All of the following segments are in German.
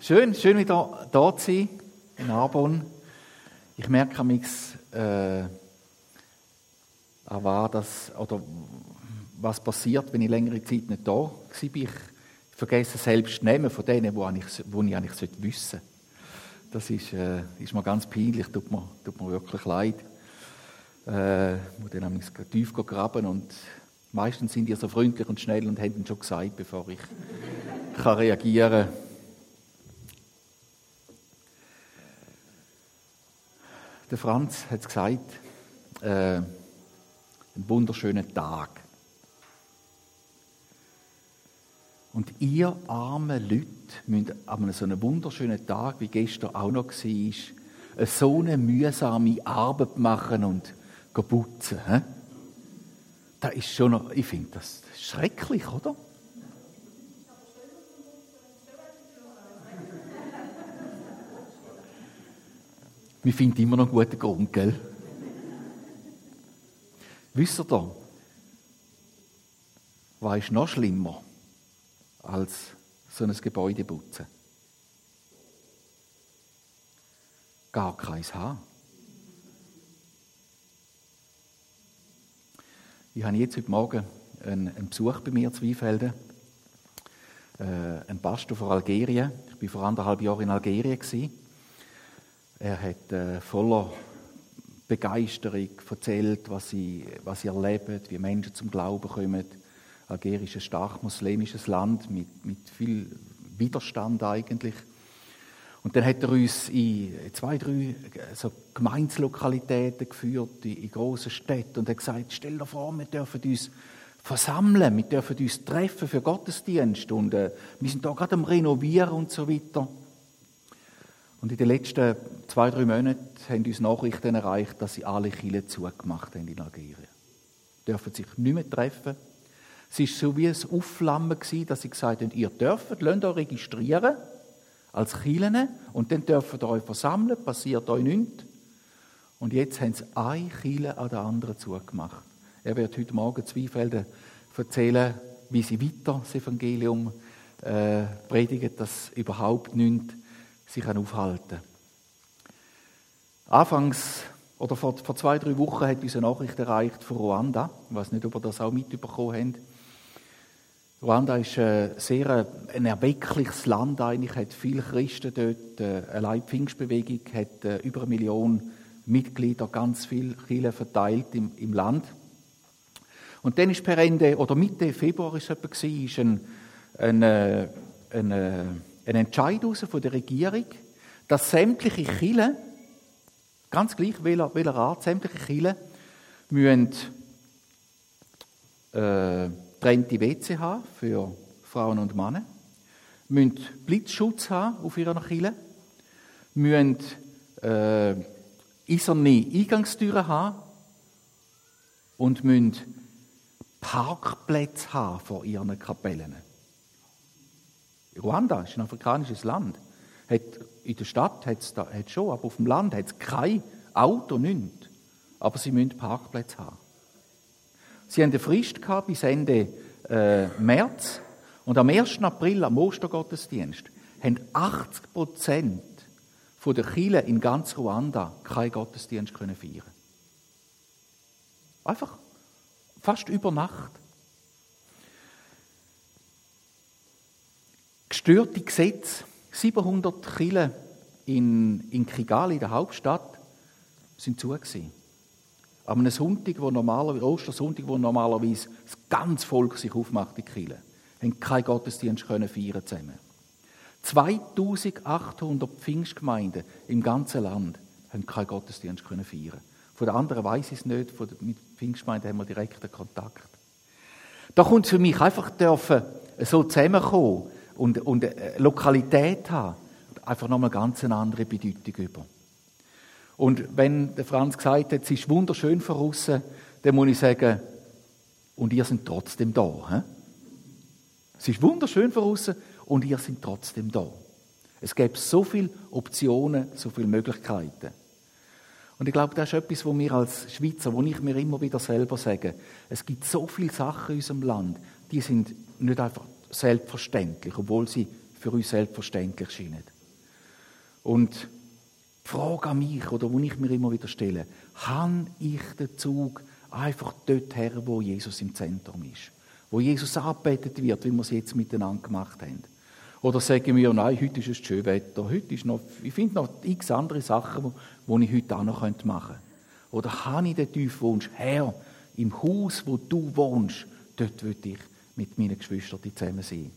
Schön, schön wieder da zu sein, in Arbon. Ich merke amix, äh, war das, oder was passiert, wenn ich längere Zeit nicht da war. Ich vergesse selbst Namen von denen, wo, ich, wo ich eigentlich wissen sollte. Das ist, äh, ist mir ganz peinlich, tut mir, tut mir wirklich leid. Äh, muss dann nämlich tief graben und meistens sind die so freundlich und schnell und haben schon gesagt, bevor ich kann reagieren kann. Der Franz hat es gesagt, äh, ein wunderschöner Tag. Und ihr armen Leute müsst an so einem wunderschönen Tag, wie gestern auch noch war, so eine mühsame Arbeit machen und putzen. Das ist schon noch, ich finde das schrecklich, oder? Wir finden immer noch einen guten Grund, gell? Wisst ihr da, was ist noch schlimmer als so ein Gebäude putzen? Gar keins haben. Ich habe jetzt heute Morgen einen, Besuch bei mir zu Weinfelden. Äh, ein Pastor von Algerien. Ich war vor anderthalb Jahren in Algerien. Er hat äh, voller Begeisterung erzählt, was sie, was sie erleben, wie Menschen zum Glauben kommen. Algerien ist ein stark muslimisches Land mit, mit viel Widerstand eigentlich. Und dann hat er uns in zwei, drei so Gemeinslokalitäten geführt, in, in grossen Städten, und hat gesagt, stell dir vor, wir dürfen uns versammeln, wir dürfen uns treffen für Gottesdienst, und äh, wir sind da gerade am Renovieren und so weiter. Und in den letzten zwei, drei Monaten haben uns Nachrichten erreicht, dass sie alle Kirchen zugemacht haben in Algerien. Sie dürfen sich nicht mehr treffen. Es war so wie ein Aufflammen, dass sie gesagt haben, ihr dürft, lasst euch registrieren als Kirchen und dann dürft ihr euch versammeln, passiert euch nichts. Und jetzt haben sie eine Kirche an der anderen zugemacht. Er wird heute Morgen Zweifelden erzählen, wie sie weiter das Evangelium äh, predigen, dass überhaupt nichts sich aufhalten Anfangs oder vor, vor, zwei, drei Wochen hat uns eine Nachricht erreicht von Ruanda. Ich weiß nicht, ob ihr das auch mitbekommen habt. Ruanda ist äh, sehr äh, ein erweckliches Land eigentlich, hat viele Christen dort, äh, allein die Pfingstbewegung hat über eine Million Mitglieder, ganz viele Kirchen verteilt im, im Land. Und dann ist per Ende, oder Mitte Februar ist es etwa, ist ein, ein, ein, ein Entscheid von der Regierung, dass sämtliche Kirchen, ganz gleich welcher, Art, sämtliche Kirchen, müssen äh, trennte WC haben für Frauen und Männer, müssen Blitzschutz haben auf ihrer Kille, müssen äh, eiserne Eingangstüren haben und müssen Parkplätze haben vor ihren Kapellen. Ruanda ist ein afrikanisches Land. Hat, in der Stadt hat es schon, aber auf dem Land hat es kein Auto, nichts. Aber sie müssen Parkplätze haben. Sie haben eine Frist gehabt bis Ende äh, März. Und am 1. April, am Ostergottesdienst, haben 80 Prozent der Kirchen in ganz Ruanda keinen Gottesdienst können feiern. Einfach fast über Nacht. Gestörte Gesetze. 700 Kirchen in, in Kigali, der Hauptstadt, sind zu gewesen. Am einem Sonntag, wo normalerweise, Ostersonntag, wo normalerweise das ganze Volk sich aufmacht, die Kirche, haben keinen Gottesdienst können feiern zusammen. 2800 Pfingstgemeinden im ganzen Land haben keinen Gottesdienst können feiern. Von den anderen weiß ich es nicht, von den, mit Pfingstgemeinden haben wir direkten Kontakt. Da kommt für mich einfach dürfen, so zusammenkommen und, und eine Lokalität haben, einfach nochmal ganz eine andere Bedeutung über. Und wenn der Franz gesagt hat, es ist wunderschön von dann muss ich sagen, und ihr seid trotzdem da. He? Es ist wunderschön von und ihr seid trotzdem da. Es gibt so viele Optionen, so viele Möglichkeiten. Und ich glaube, das ist etwas, wo wir als Schweizer, wo ich mir immer wieder selber sage, es gibt so viele Sachen in unserem Land, die sind nicht einfach selbstverständlich, obwohl sie für uns selbstverständlich scheinen. Und die Frage an mich, oder wo ich mir immer wieder stelle, habe ich den Zug einfach dort her, wo Jesus im Zentrum ist? Wo Jesus arbeitet wird, wie wir es jetzt miteinander gemacht haben? Oder sagen wir, nein, heute ist es schön Wetter, heute ist noch, ich finde noch x andere Sachen, die ich heute auch noch machen könnte. Oder habe ich den tiefen Wunsch, Herr, im Haus, wo du wohnst, dort will ich mit meinen Geschwistern zusammen sein.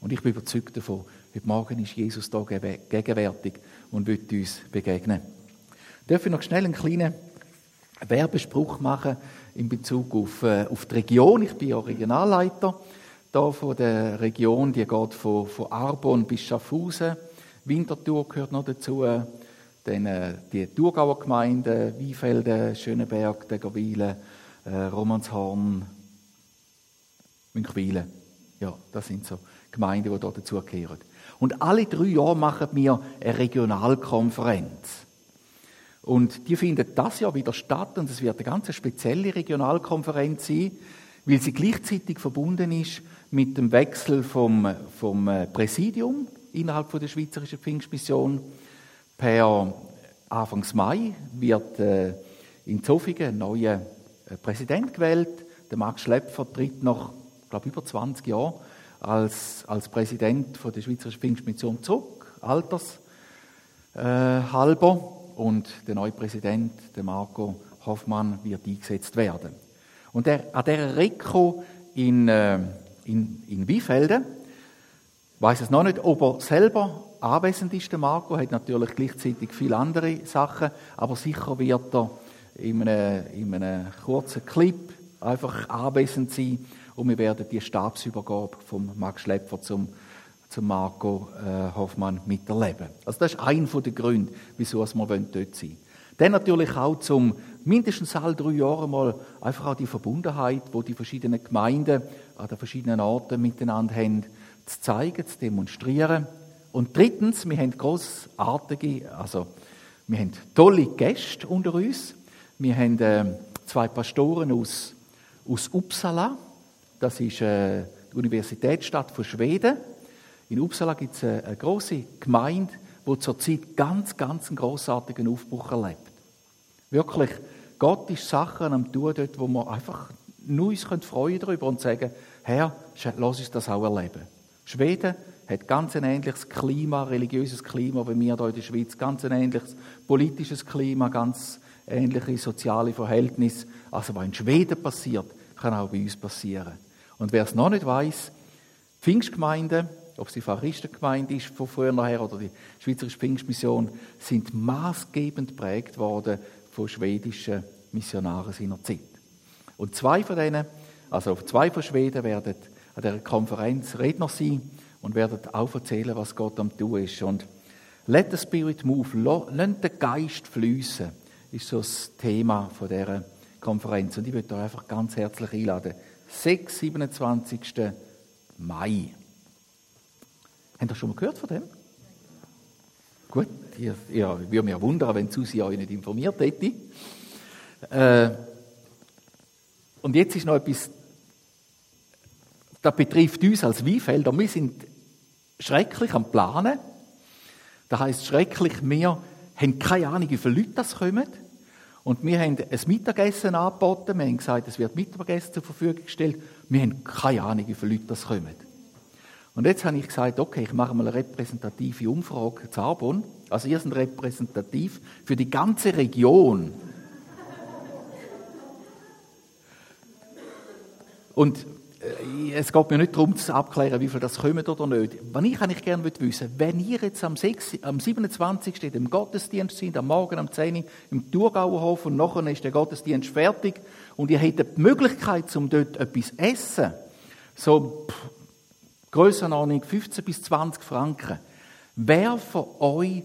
Und ich bin überzeugt davon, heute Morgen ist Jesus da gegenwärtig und wird uns begegnen. Darf ich noch schnell einen kleinen Werbespruch machen in Bezug auf, äh, auf die Region? Ich bin ja Regionalleiter da von der Region, die geht von, von Arbon bis Schaffhausen. Winterthur gehört noch dazu. Dann äh, die Thurgauer Gemeinden, Wiefelden, Schöneberg, Degerwilen, äh, Romanshorn, Münchwilen. Ja, das sind so Gemeinden, die da dazugehören. Und alle drei Jahre machen wir eine Regionalkonferenz. Und die findet das Jahr wieder statt und es wird eine ganz spezielle Regionalkonferenz sein, weil sie gleichzeitig verbunden ist mit dem Wechsel vom, vom äh, Präsidium innerhalb der Schweizerischen Pfingstmission. Per Anfangs Mai wird äh, in Zofingen ein neuer äh, Präsident gewählt. Der Max Schlepfer tritt nach, glaube über 20 Jahren als, als Präsident von der Schweizerischen Pfingstmission zurück, alters äh, halber. Und der neue Präsident, der Marco Hoffmann, wird eingesetzt werden. Und der, an dieser Reko in, äh, in, in Wiefelden. Weiß es noch nicht, ob er selber anwesend ist, der Marco, hat natürlich gleichzeitig viele andere Sachen, aber sicher wird er in einem, in einem kurzen Clip einfach anwesend sein und wir werden die Stabsübergabe von Max Schlepfer zum, zum Marco äh, Hoffmann miterleben. Also das ist ein der Gründe, wieso wir dort sein wollen. Dann natürlich auch zum mindestens alle drei Jahre mal einfach auch die Verbundenheit, wo die verschiedenen Gemeinden an den verschiedenen Orten miteinander haben, zu zeigen, zu demonstrieren. Und drittens, wir haben großartige, also wir haben tolle Gäste unter uns. Wir haben äh, zwei Pastoren aus, aus Uppsala. Das ist äh, die Universitätsstadt von Schweden. In Uppsala gibt es eine, eine große Gemeinde, die zurzeit ganz, ganz einen großartigen Aufbruch erlebt. Wirklich, Gott ist Sachen am tun dort, wo wir einfach nur uns freuen darüber und sagen, Herr, lass uns das auch erleben. Schweden hat ganz ein ähnliches Klima, religiöses Klima wie wir hier in der Schweiz, ganz ein ähnliches politisches Klima, ganz ähnliche soziale Verhältnisse. Also was in Schweden passiert, kann auch bei uns passieren. Und wer es noch nicht weiß, Pfingstgemeinden, ob es die Pharistengemeinde ist von früher nachher oder die Schweizerische Pfingstmission, sind maßgebend prägt worden von schwedischen Missionaren seiner Zeit. Und zwei von denen, also zwei von Schweden, werden an der Konferenz Redner sein und werden auch erzählen, was Gott am tun ist. Und Let the Spirit move, lasst den Geist fließen, ist so das Thema von dieser Konferenz. Und ich möchte euch einfach ganz herzlich einladen. 6, 27. Mai. Habt ihr schon mal gehört von dem? Gut, ihr, ihr würde mich wundern, wenn Susi euch nicht informiert hätte. Äh, und jetzt ist noch etwas, das betrifft uns als Weinfelder. Wir sind schrecklich am Planen. Das heisst schrecklich, wir haben keine Ahnung, wie viele Leute das kommen. Und wir haben ein Mittagessen angeboten. Wir haben gesagt, es wird Mittagessen zur Verfügung gestellt. Wir haben keine Ahnung, wie viele Leute das kommen. Und jetzt habe ich gesagt, okay, ich mache mal eine repräsentative Umfrage zu Arbon. Also ihr seid repräsentativ für die ganze Region. Und es geht mir nicht darum, zu abklären, wie viel das kommen oder nicht. Was ich eigentlich gerne wissen wenn ihr jetzt am, 6, am 27. im Gottesdienst sind, am Morgen um 10 Uhr im Thurgauerhof und nachher ist der Gottesdienst fertig und ihr hättet die Möglichkeit, um dort etwas zu essen, so Grössenordnung 15 bis 20 Franken. Wer von euch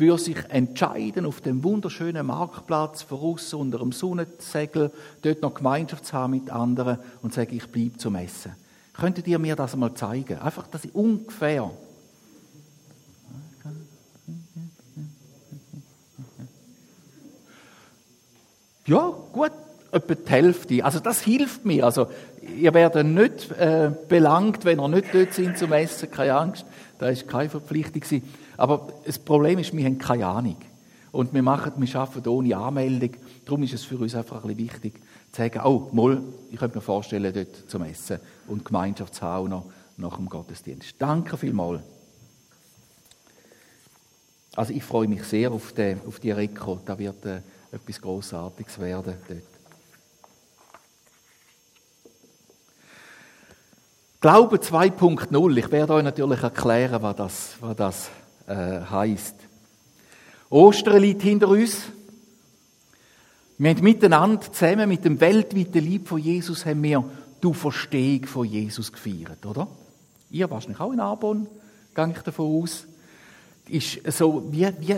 würde sich entscheiden, auf dem wunderschönen Marktplatz voraus unter dem Sonnensegel, dort noch Gemeinschaft zu haben mit anderen und sagen, ich bleibe zum Essen. Könntet ihr mir das einmal zeigen? Einfach, dass ich ungefähr. Ja, gut, etwa die Hälfte. Also das hilft mir. Also ihr werdet nicht äh, belangt, wenn ihr nicht dort sind zum Essen, keine Angst, da ist keine Verpflichtung gewesen. Aber das Problem ist, wir haben keine Ahnung. Und wir machen, wir arbeiten ohne Anmeldung. Darum ist es für uns einfach ein bisschen wichtig, zu sagen, oh, mal, ich könnte mir vorstellen, dort zum Essen und Gemeinschaft zu nach dem Gottesdienst. Danke vielmals. Also ich freue mich sehr auf die, auf die Reko. Da wird äh, etwas Großartiges werden dort. Glaube 2.0. Ich werde euch natürlich erklären, was das, was das äh, heißt. Ostern liegt hinter uns. Wir haben miteinander zusammen mit dem weltweiten Lieb von Jesus haben wir die Verstehung von Jesus gefeiert, oder? Ihr wahrscheinlich auch in Arbon, gehe ich davon aus. Ist so wie, wie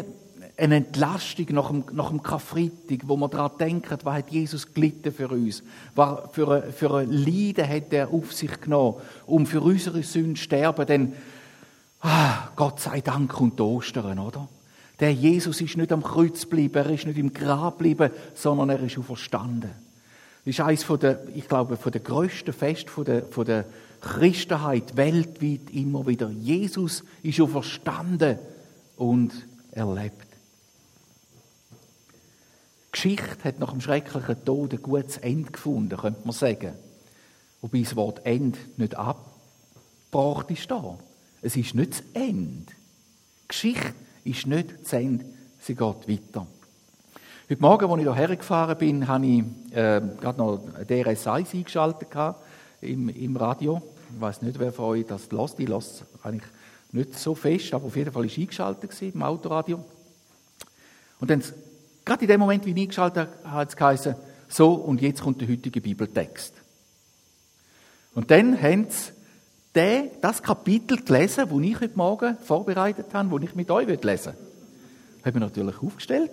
eine Entlastung nach dem, nach dem Karfreitag, wo man daran denkt, was hat Jesus gelitten für uns? Was für ein, für ein Leiden hat er auf sich genommen, um für unsere Sünden zu sterben? Denn, ah, Gott sei Dank kommt Ostern, oder? Der Jesus ist nicht am Kreuz geblieben, er ist nicht im Grab geblieben, sondern er ist auferstanden. Das ist eines von der, ich glaube, von der grössten Fest von der, von der Christenheit weltweit immer wieder. Jesus ist auferstanden und erlebt. Geschichte hat nach dem schrecklichen Tod ein gutes Ende gefunden, könnte man sagen. Wobei das Wort End nicht abgebracht ist da. Es ist nicht das Ende. Geschichte ist nicht das Ende, sie geht weiter. Heute Morgen, als ich hierher gefahren bin, habe ich äh, gerade noch DRS 1 eingeschaltet im, im Radio. Ich weiß nicht, wer von euch das lässt. Ich lasse eigentlich nicht so fest, aber auf jeden Fall war ich eingeschaltet im Autoradio. Und dann, gerade in dem Moment, wie ich eingeschaltet habe, hat es geheißen, so, und jetzt kommt der heutige Bibeltext. Und dann haben sie den, das Kapitel gelesen, das ich heute Morgen vorbereitet habe, das ich mit euch lesen will. Habe ich natürlich aufgestellt.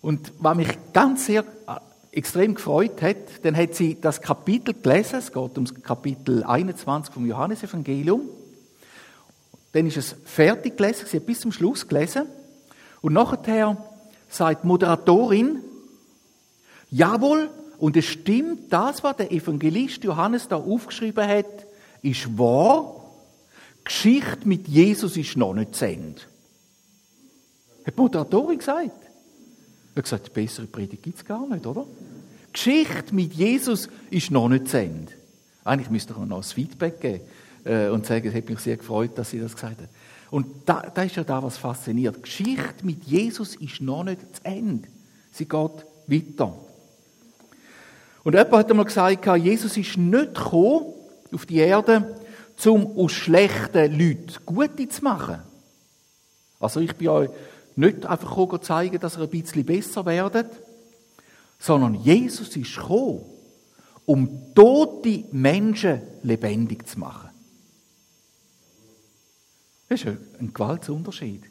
Und was mich ganz sehr äh, extrem gefreut hat, dann hat sie das Kapitel gelesen, es geht um das Kapitel 21 vom Johannesevangelium. Dann ist es fertig gelesen, sie hat bis zum Schluss gelesen. Und nachher sagt die Moderatorin, jawohl, und es stimmt, das, was der Evangelist Johannes da aufgeschrieben hat, ist wahr. Geschichte mit Jesus ist noch nicht zu Ende. Hat die Moderatorin gesagt. Er hat gesagt, bessere Predigt gibt es gar nicht, oder? Geschichte mit Jesus ist noch nicht zu Ende. Eigentlich müsste ich noch ein Feedback geben äh, und sagen, es hat mich sehr gefreut, dass sie das gesagt hat. Und da, da ist ja da was fasziniert. Geschichte mit Jesus ist noch nicht zu Ende. Sie geht weiter. Und jemand hat einmal gesagt, Jesus ist nicht gekommen auf die Erde, um aus schlechten Leuten Gute zu machen. Also ich bin euch nicht einfach zeigen, dass ihr ein bisschen besser werdet, sondern Jesus ist gekommen, um tote Menschen lebendig zu machen. Das ist ein gewaltiger Unterschied.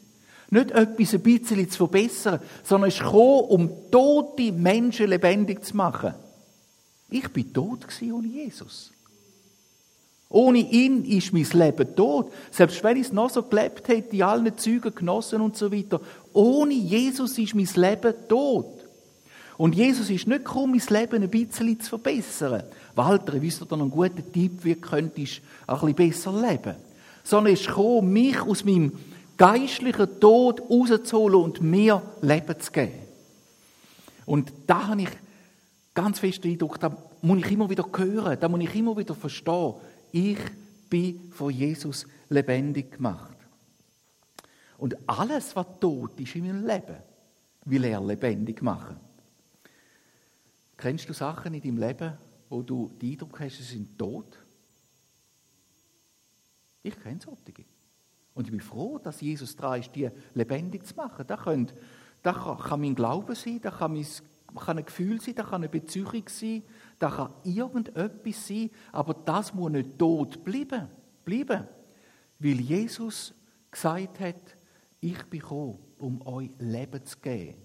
Nicht etwas ein bisschen zu verbessern, sondern ist gekommen, um tote Menschen lebendig zu machen. Ich bin tot ohne Jesus. Ohne ihn ist mein Leben tot. Selbst wenn ich es noch so gelebt hätte, die allen Zügen genossen und so weiter. Ohne Jesus ist mein Leben tot. Und Jesus ist nicht gekommen, mein Leben ein bisschen zu verbessern. Walter, wisst ihr da noch einen guten Tipp, wie könntest du ein bisschen besser leben? Sondern er ist gekommen, mich aus meinem geistlichen Tod rauszuholen und mir Leben zu geben. Und da habe ich ganz fest Eindruck, da muss ich immer wieder hören, da muss ich immer wieder verstehen, ich bin von Jesus lebendig gemacht. Und alles, was tot ist in meinem Leben, will er lebendig machen. Kennst du Sachen in deinem Leben, wo du den Eindruck hast, sie sind tot? Ich kenne solche. Und ich bin froh, dass Jesus dran ist, die lebendig zu machen. Das kann, das kann mein Glaube sein, das kann, mein, kann ein Gefühl sein, das kann eine Beziehung sein, das kann irgendetwas sein, aber das muss nicht tot bleiben. bleiben. Weil Jesus gesagt hat, ich bin gekommen, um euch Leben zu geben.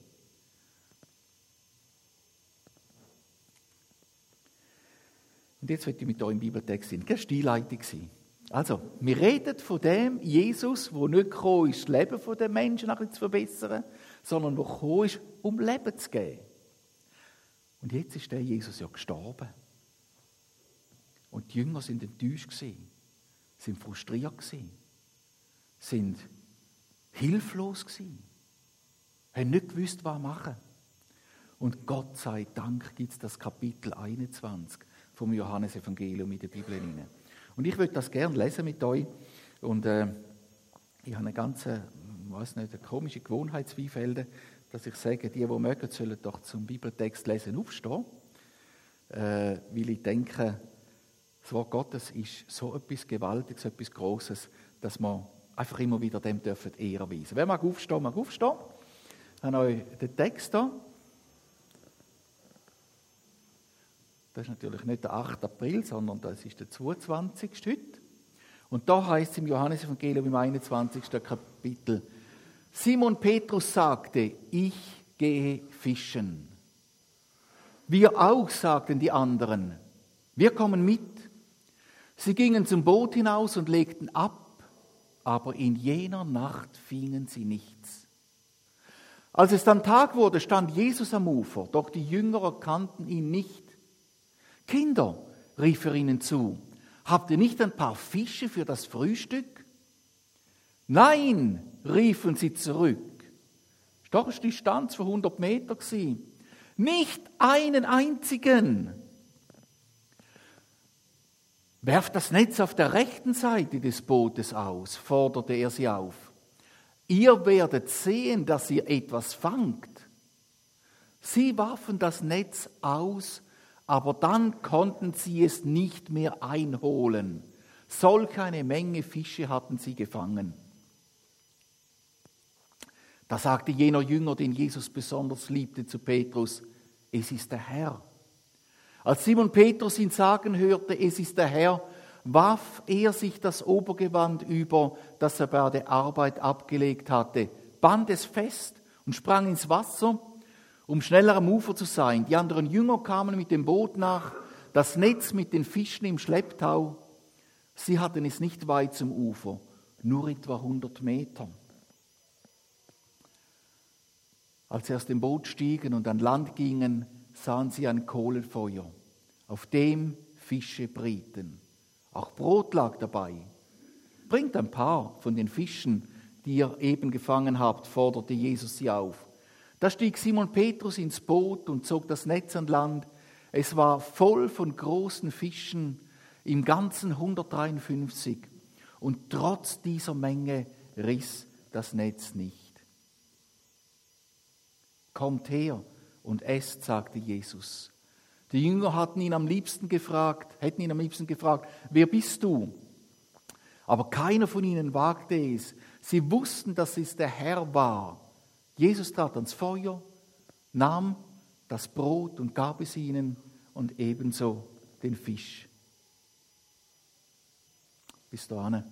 Und jetzt möchte ich mit euch im Bibeltext sein. Das war die Einleitung. Also, wir reden von dem Jesus, der nicht gekommen ist, das Leben der Menschen zu verbessern, sondern der gekommen ist, um Leben zu geben. Und jetzt ist der Jesus ja gestorben. Und die Jünger sind enttäuscht gewesen, sind frustriert gewesen, sind hilflos gewesen, haben nicht gewusst, was machen. Und Gott sei Dank gibt es das Kapitel 21 vom Johannesevangelium in der Bibel hinein. Und ich würde das gerne lesen mit euch. Und äh, ich habe eine ganz, weiß nicht, eine komische Gewohnheit, dass ich sage, die, die mögen, sollen doch zum Bibeltext lesen aufstehen. Äh, weil ich denke, das Wort Gottes ist so etwas Gewaltiges, so etwas Großes, dass wir einfach immer wieder dem dürfen Ehre weisen. Wer mag aufstehen, mag aufstehen. Ich habe euch den Text hier. Das ist natürlich nicht der 8. April, sondern das ist der 22. heute. Und da heißt es im Johannesevangelium im 21. Kapitel, Simon Petrus sagte, ich gehe fischen. Wir auch, sagten die anderen, wir kommen mit. Sie gingen zum Boot hinaus und legten ab, aber in jener Nacht fingen sie nichts. Als es dann Tag wurde, stand Jesus am Ufer, doch die Jünger erkannten ihn nicht. Kinder, rief er ihnen zu, habt ihr nicht ein paar Fische für das Frühstück? Nein, riefen sie zurück. Doch ist die Distanz von 100 Meter Nicht einen einzigen. Werft das Netz auf der rechten Seite des Bootes aus, forderte er sie auf. Ihr werdet sehen, dass ihr etwas fangt. Sie warfen das Netz aus aber dann konnten sie es nicht mehr einholen. Solch eine Menge Fische hatten sie gefangen. Da sagte jener Jünger, den Jesus besonders liebte, zu Petrus, es ist der Herr. Als Simon Petrus ihn sagen hörte, es ist der Herr, warf er sich das Obergewand über, das er bei der Arbeit abgelegt hatte, band es fest und sprang ins Wasser um schneller am Ufer zu sein. Die anderen Jünger kamen mit dem Boot nach, das Netz mit den Fischen im Schlepptau. Sie hatten es nicht weit zum Ufer, nur etwa 100 Meter. Als sie aus dem Boot stiegen und an Land gingen, sahen sie ein Kohlenfeuer, auf dem Fische brieten. Auch Brot lag dabei. Bringt ein paar von den Fischen, die ihr eben gefangen habt, forderte Jesus sie auf. Da stieg Simon Petrus ins Boot und zog das Netz an Land. Es war voll von großen Fischen, im Ganzen 153. Und trotz dieser Menge riss das Netz nicht. Kommt her und esst, sagte Jesus. Die Jünger hatten ihn am liebsten gefragt, hätten ihn am liebsten gefragt, wer bist du? Aber keiner von ihnen wagte es. Sie wussten, dass es der Herr war. Jesus trat ans Feuer, nahm das Brot und gab es ihnen und ebenso den Fisch. Bis dahin.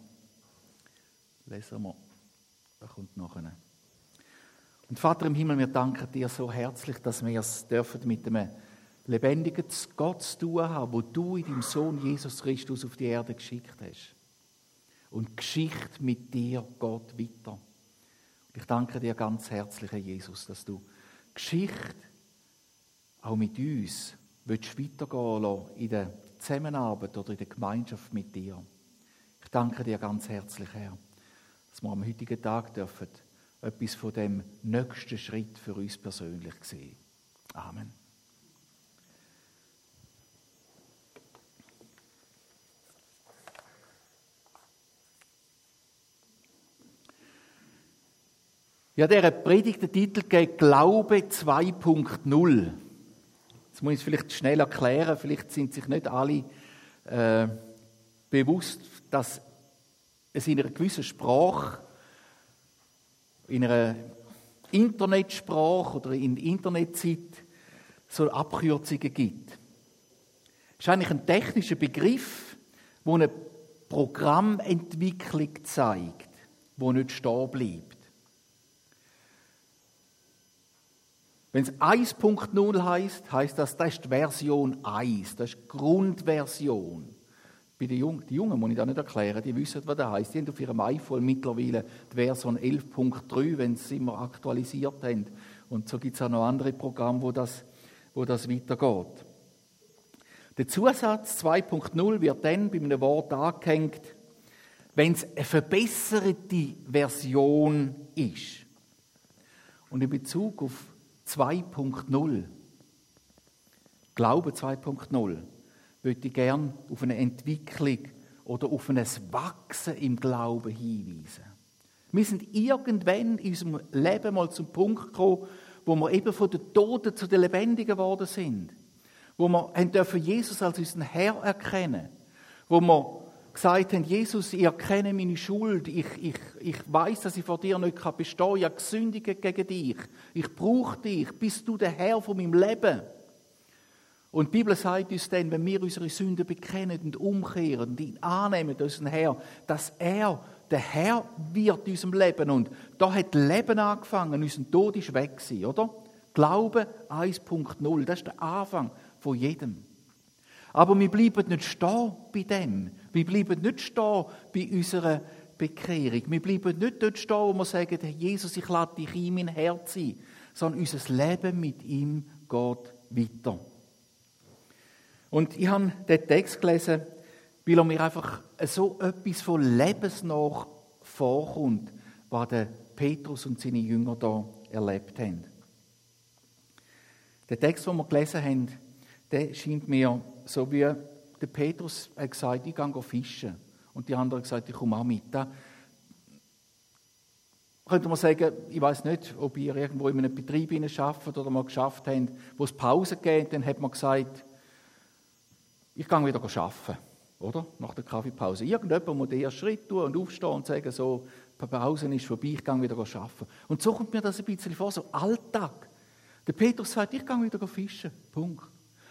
Lesen wir. Da kommt noch eine. Und Vater im Himmel, wir danken dir so herzlich, dass wir es dürfen mit einem lebendigen Gott zu tun haben, wo du in deinem Sohn Jesus Christus auf die Erde geschickt hast. Und Geschichte mit dir geht weiter. Ich danke dir ganz herzlich, Herr Jesus, dass du Geschichte auch mit uns willst weitergehen lassen in der Zusammenarbeit oder in der Gemeinschaft mit dir. Ich danke dir ganz herzlich, Herr, dass wir am heutigen Tag dürfen etwas von dem nächsten Schritt für uns persönlich sehen. Amen. Ja, der Predigt den Titel gegeben, Glaube 2.0. Jetzt muss ich es vielleicht schnell erklären, vielleicht sind sich nicht alle äh, bewusst, dass es in einer gewissen Sprache, in einer Internetsprache oder in Internetzeit so Abkürzungen gibt. Das ist eigentlich ein technischer Begriff, der eine Programmentwicklung zeigt, wo nicht stehen bleibt. Wenn es 1.0 heißt, heißt das, das ist Version 1, das ist Grundversion. Bei den Jungen, die Jungen muss ich da nicht erklären, die wissen, was das heißt. Die haben auf ihrem iPhone mittlerweile die Version 11.3, wenn sie es immer aktualisiert haben. Und so gibt es auch noch andere Programme, wo das, wo das weitergeht. Der Zusatz 2.0 wird dann bei einem Wort angehängt, wenn es eine verbesserte Version ist. Und in Bezug auf 2.0, Glaube 2.0, würde ich gerne auf eine Entwicklung oder auf ein Wachsen im Glauben hinweisen. Wir sind irgendwann in unserem Leben mal zum Punkt gekommen, wo wir eben von den Toten zu den Lebendigen geworden sind. Wo wir haben Jesus als unseren Herr erkennen. Wo wir gesagt haben, Jesus, ich erkenne meine Schuld, ich, ich, ich weiß, dass ich vor dir nicht bestehen kann, ich gesündigt gegen dich, ich brauche dich, bist du der Herr von meinem Leben. Und die Bibel sagt uns dann, wenn wir unsere Sünden bekennen und umkehren und ihn annehmen, unseren Herr, dass er der Herr wird in unserem Leben. Und da hat Leben angefangen, unser Tod ist weg gewesen, oder? Glaube 1.0, das ist der Anfang von jedem. Aber wir bleiben nicht stehen bei dem. Wir bleiben nicht stehen bei unserer Bekehrung. Wir bleiben nicht dort stehen, wo wir sagen, Herr Jesus, ich lade dich in mein Herz ein. Sondern unser Leben mit ihm geht weiter. Und ich habe den Text gelesen, weil er mir einfach so etwas von lebensnach vorkommt, was der Petrus und seine Jünger da erlebt haben. Der Text, den wir gelesen haben, der scheint mir so wie der Petrus hat gesagt, ich gehe fischen. Und die anderen haben gesagt, ich komme auch mit. Da könnte man sagen, ich weiß nicht, ob ihr irgendwo in einem Betrieb arbeitet oder mal geschafft habt, wo es Pause geht, dann hat man gesagt, ich gehe wieder arbeiten, oder? Nach der Kaffeepause. Irgendjemand muss den ersten Schritt tun und aufstehen und sagen, so, die Pause ist vorbei, ich gehe wieder arbeiten. Und so kommt mir das ein bisschen vor, so Alltag. Der Petrus sagt, ich gehe wieder fischen. Punkt.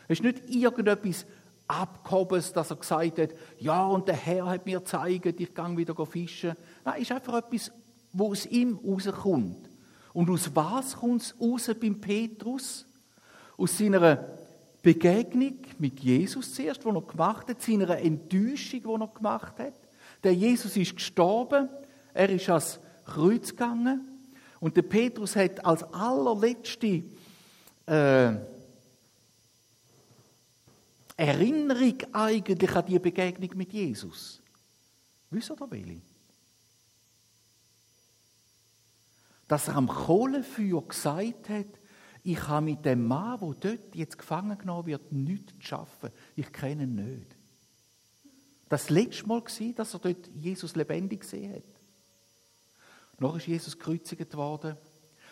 Es ist nicht irgendetwas Abgehobenes, dass er gesagt hat, ja, und der Herr hat mir gezeigt, ich gehe wieder fischen. Nein, es ist einfach etwas, wo aus ihm rauskommt. Und aus was kommt es raus beim Petrus? Aus seiner Begegnung mit Jesus zuerst, die er gemacht hat, seiner Enttäuschung, die er gemacht hat. Der Jesus ist gestorben, er ist ans Kreuz gegangen und der Petrus hat als allerletzte äh, Erinnerung eigentlich an die Begegnung mit Jesus. Wisst ihr welche? Dass er am Kohlenfeuer gesagt hat, ich habe mit dem Mann, der dort jetzt gefangen genommen wird, nichts zu schaffen. Ich kenne ihn nicht. Das letzte Mal war, dass er dort Jesus lebendig gesehen hat. Noch ist Jesus gekreuzigt worden.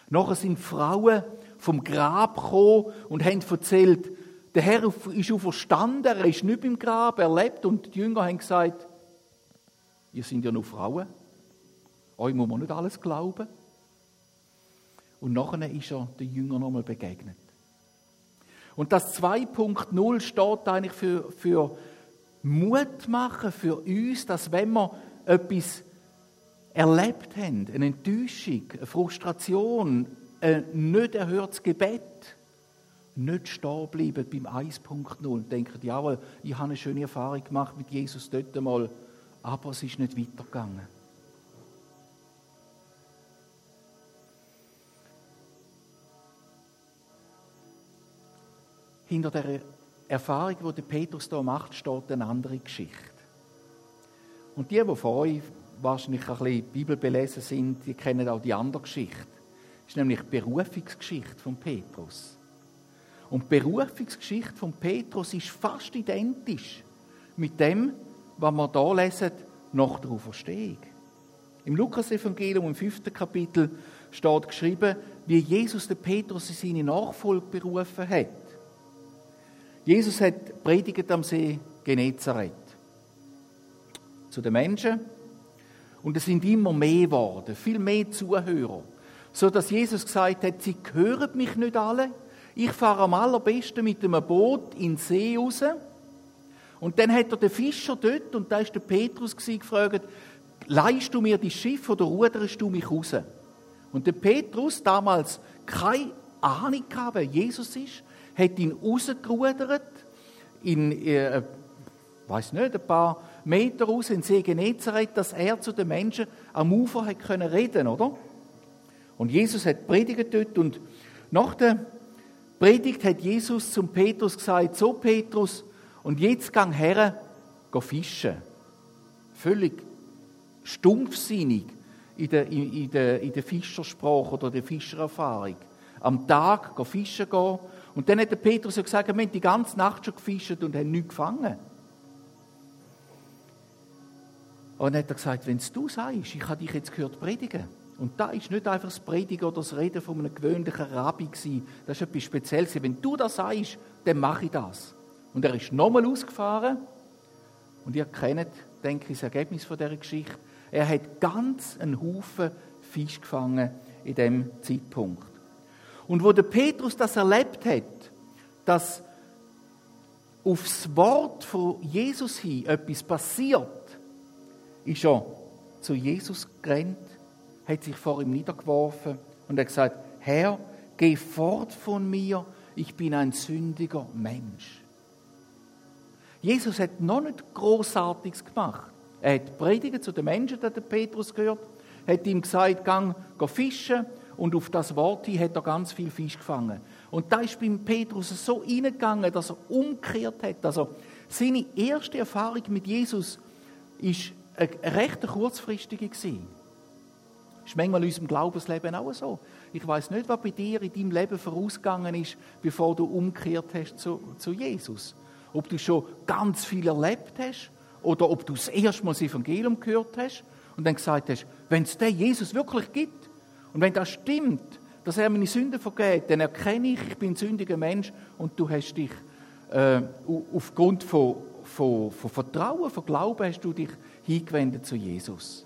Nachher sind Frauen vom Grab gekommen und haben erzählt, der Herr ist auferstanden, er ist nicht im Grab, er lebt. Und die Jünger haben gesagt, ihr seid ja nur Frauen. Euch muss man nicht alles glauben. Und nachher ist er den Jüngern nochmal begegnet. Und das 2.0 steht eigentlich für, für Mut machen für uns, dass wenn wir etwas erlebt haben, eine Enttäuschung, eine Frustration, ein nicht erhörtes Gebet, nicht stehen bleiben beim 1.0 und denken, jawohl, ich habe eine schöne Erfahrung gemacht mit Jesus dort einmal, aber es ist nicht weitergegangen. Hinter der Erfahrung, die der Petrus da macht, steht eine andere Geschichte. Und die, die von euch wahrscheinlich ein bisschen Bibel belesen sind, die kennen auch die andere Geschichte. Das ist nämlich die Berufungsgeschichte von Petrus. Und die Berufungsgeschichte von Petrus ist fast identisch mit dem, was wir hier lesen, nach der Auferstehung. Im Lukas-Evangelium im fünften Kapitel steht geschrieben, wie Jesus den Petrus in seine Nachfolge berufen hat. Jesus hat predigt am See Genezareth zu den Menschen und es sind immer mehr geworden, viel mehr Zuhörer, so dass Jesus gesagt hat: Sie hören mich nicht alle. Ich fahre am allerbesten mit einem Boot in den See raus. Und dann hat er den Fischer dort, und da ist der Petrus gefragt, leihst du mir die Schiff oder ruderst du mich raus? Und der Petrus, damals keine Ahnung gehabt, wer Jesus ist, hat ihn rausgerudert, in, äh, weiß nicht, ein paar Meter raus in See Genezareth, dass er zu den Menschen am Ufer hat können reden, oder? Und Jesus hat predigt dort und nach der Predigt hat Jesus zum Petrus gesagt, so Petrus, Und jetzt gang her, fischen. Völlig stumpfsinnig in der, in, der, in der Fischersprache oder der Fischererfahrung. Am Tag fischen gehen. Und dann hat der Petrus ja gesagt, wir haben die ganze Nacht schon gefischt und haben nichts gefangen. Und dann hat er gesagt, wenn du sagst, ich habe dich jetzt gehört predigen, und da ist nicht einfach das Predigen oder das Reden von einem gewöhnlichen Rabbi gewesen. Das ist etwas Spezielles. Wenn du das sagst, dann mache ich das. Und er ist nochmal ausgefahren. Und ihr kennt, denke ich, das Ergebnis von dieser Geschichte. Er hat ganz einen Haufen Fisch gefangen in dem Zeitpunkt. Und wo der Petrus das erlebt hat, dass aufs Wort von Jesus hin etwas passiert, ist er zu Jesus gerannt hat sich vor ihm niedergeworfen und hat gesagt, Herr, geh fort von mir, ich bin ein sündiger Mensch. Jesus hat noch nicht Großartiges gemacht. Er hat Predigen zu den Menschen, die der Petrus gehört, hat ihm gesagt, gang, geh fischen und auf das Wort hin hat er ganz viel Fisch gefangen. Und da ist beim Petrus so eingegangen, dass er umgekehrt hat. Also seine erste Erfahrung mit Jesus ist eine recht kurzfristige gewesen. Ist manchmal in unserem Glaubensleben auch so. Ich weiß nicht, was bei dir in deinem Leben vorausgegangen ist, bevor du umgekehrt hast zu, zu Jesus. Ob du schon ganz viel erlebt hast oder ob du das erste Mal das Evangelium gehört hast und dann gesagt hast, wenn es den Jesus wirklich gibt und wenn das stimmt, dass er meine Sünden vergeht, dann erkenne ich, ich bin ein sündiger Mensch und du hast dich äh, aufgrund von, von, von Vertrauen, von Glauben hast du dich hingewendet zu Jesus.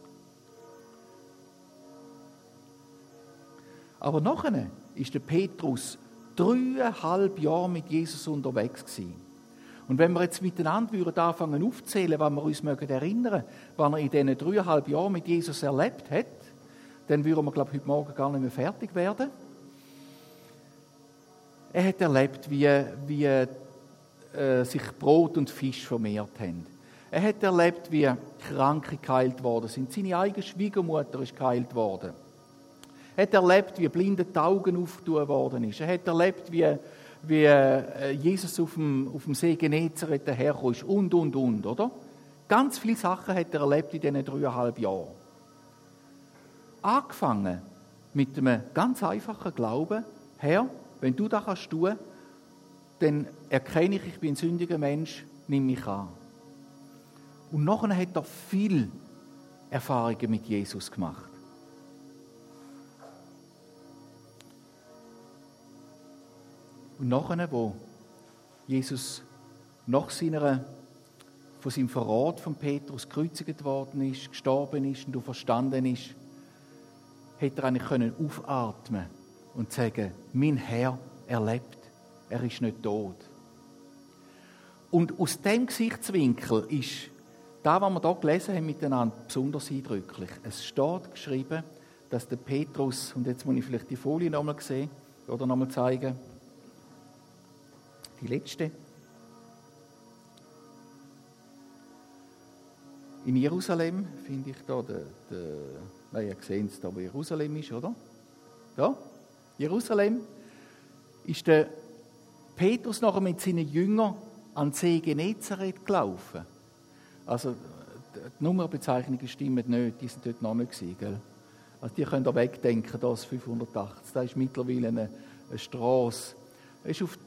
Aber nachher ist der Petrus dreieinhalb Jahre mit Jesus unterwegs gewesen. Und wenn wir jetzt miteinander würden anfangen aufzählen, was wir uns mögen erinnern, was er in diesen dreieinhalb Jahren mit Jesus erlebt hat, dann würden wir, glaube ich, heute Morgen gar nicht mehr fertig werden. Er hat erlebt, wie, wie äh, sich Brot und Fisch vermehrt haben. Er hat erlebt, wie Kranke geheilt worden sind. Seine eigene Schwiegermutter ist geheilt worden. Er hat erlebt, wie blinde die Augen aufgetan worden ist. Er hat erlebt, wie, wie äh, Jesus auf dem, auf dem See Genezareth dahergekommen ist und, und, und, oder? Ganz viele Sachen hat er erlebt in diesen dreieinhalb Jahren. Angefangen mit einem ganz einfachen Glauben, Herr, wenn du das kannst tun, dann erkenne ich, ich bin ein sündiger Mensch, nimm mich an. Und nachher hat er viel Erfahrungen mit Jesus gemacht. Und nachher, wo Jesus nach seiner, von seinem Verrat von Petrus gekreuzigt worden ist, gestorben ist und verstanden ist, hätte er eigentlich können aufatmen und sagen, mein Herr, er lebt, er ist nicht tot. Und aus dem Gesichtswinkel ist da, was wir hier gelesen haben miteinander, besonders eindrücklich. Es steht geschrieben, dass der Petrus, und jetzt muss ich vielleicht die Folie nochmal sehen oder nochmal zeigen, die letzte. In Jerusalem finde ich da, der, der, nein, ihr seht es da, wo Jerusalem ist, oder? Da, Jerusalem, ist der Petrus nachher mit seinen Jüngern an den See Genezareth gelaufen. Also, die Nummerbezeichnungen stimmen nicht, die sind dort noch nicht gewesen, gell? Also, die könnt ihr wegdenken, das 580. Da ist mittlerweile eine, eine Straße. Er ist auf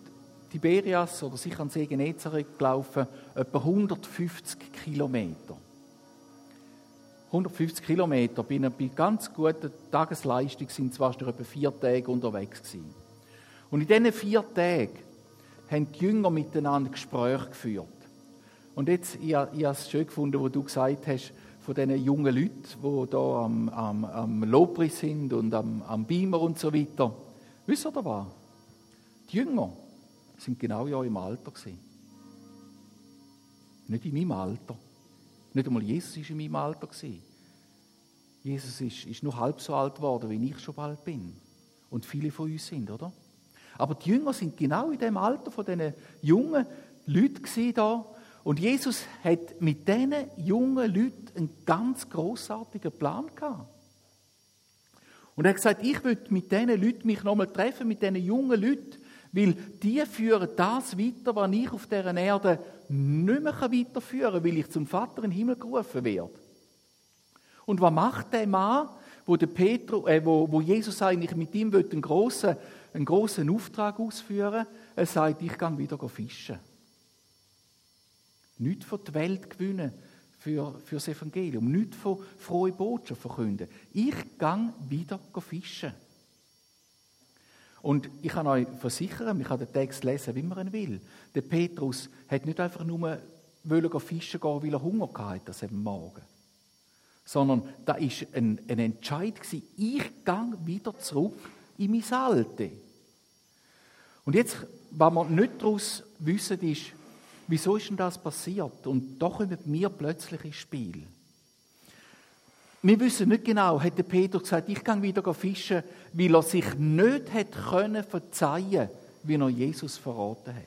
Tiberias oder sicher an See Genezareth gelaufen, etwa 150 Kilometer. 150 Kilometer bei einer ganz guten Tagesleistung sind zwar schon etwa vier Tage unterwegs gewesen. Und in diesen vier Tagen haben die Jünger miteinander Gespräche geführt. Und jetzt, ich, ich habe es schön gefunden, wo du gesagt hast, von diesen jungen Leuten, die hier am, am, am Lobris sind und am, am Beamer und so weiter. Wisst ihr was? Die Jünger sind genau ja im Alter gewesen. Nicht in meinem Alter. Nicht einmal Jesus ist in meinem Alter. Jesus ist, ist nur halb so alt geworden, wie ich schon bald bin. Und viele von uns sind, oder? Aber die Jünger sind genau in dem Alter von diesen jungen Leuten da. Und Jesus hat mit diesen jungen Leuten einen ganz großartigen Plan gehabt. Und er hat gesagt, ich will mit diesen Leuten mich nochmal treffen, mit diesen jungen Leuten, weil die führen das weiter, was ich auf dieser Erde nicht mehr weiterführen kann, weil ich zum Vater im Himmel gerufen werde. Und was macht der Mann, wo, der Petru, äh, wo, wo Jesus eigentlich mit ihm einen grossen, einen grossen Auftrag ausführen Er sagt, ich gehe wieder fischen. Nicht für die Welt gewinnen, für, für das Evangelium. Nicht von frohe Botschaft verkünden. Ich gehe wieder fischen. Und ich kann euch versichern, ich kann den Text lesen, wie man ihn will. Der Petrus hat nicht einfach nur wollen fischen gehen, weil er Hunger hatte, das am Morgen. Sondern da war ein, ein Entscheid, gewesen, ich gehe wieder zurück in mein Alte. Und jetzt, was wir nicht daraus wissen, ist, wieso ist denn das passiert? Und da kommen wir plötzlich ins Spiel. Wir wissen nicht genau, hat der Peter gesagt, ich gehe wieder fischen, weil er sich nicht hat können verzeihen, wie er Jesus verraten hat.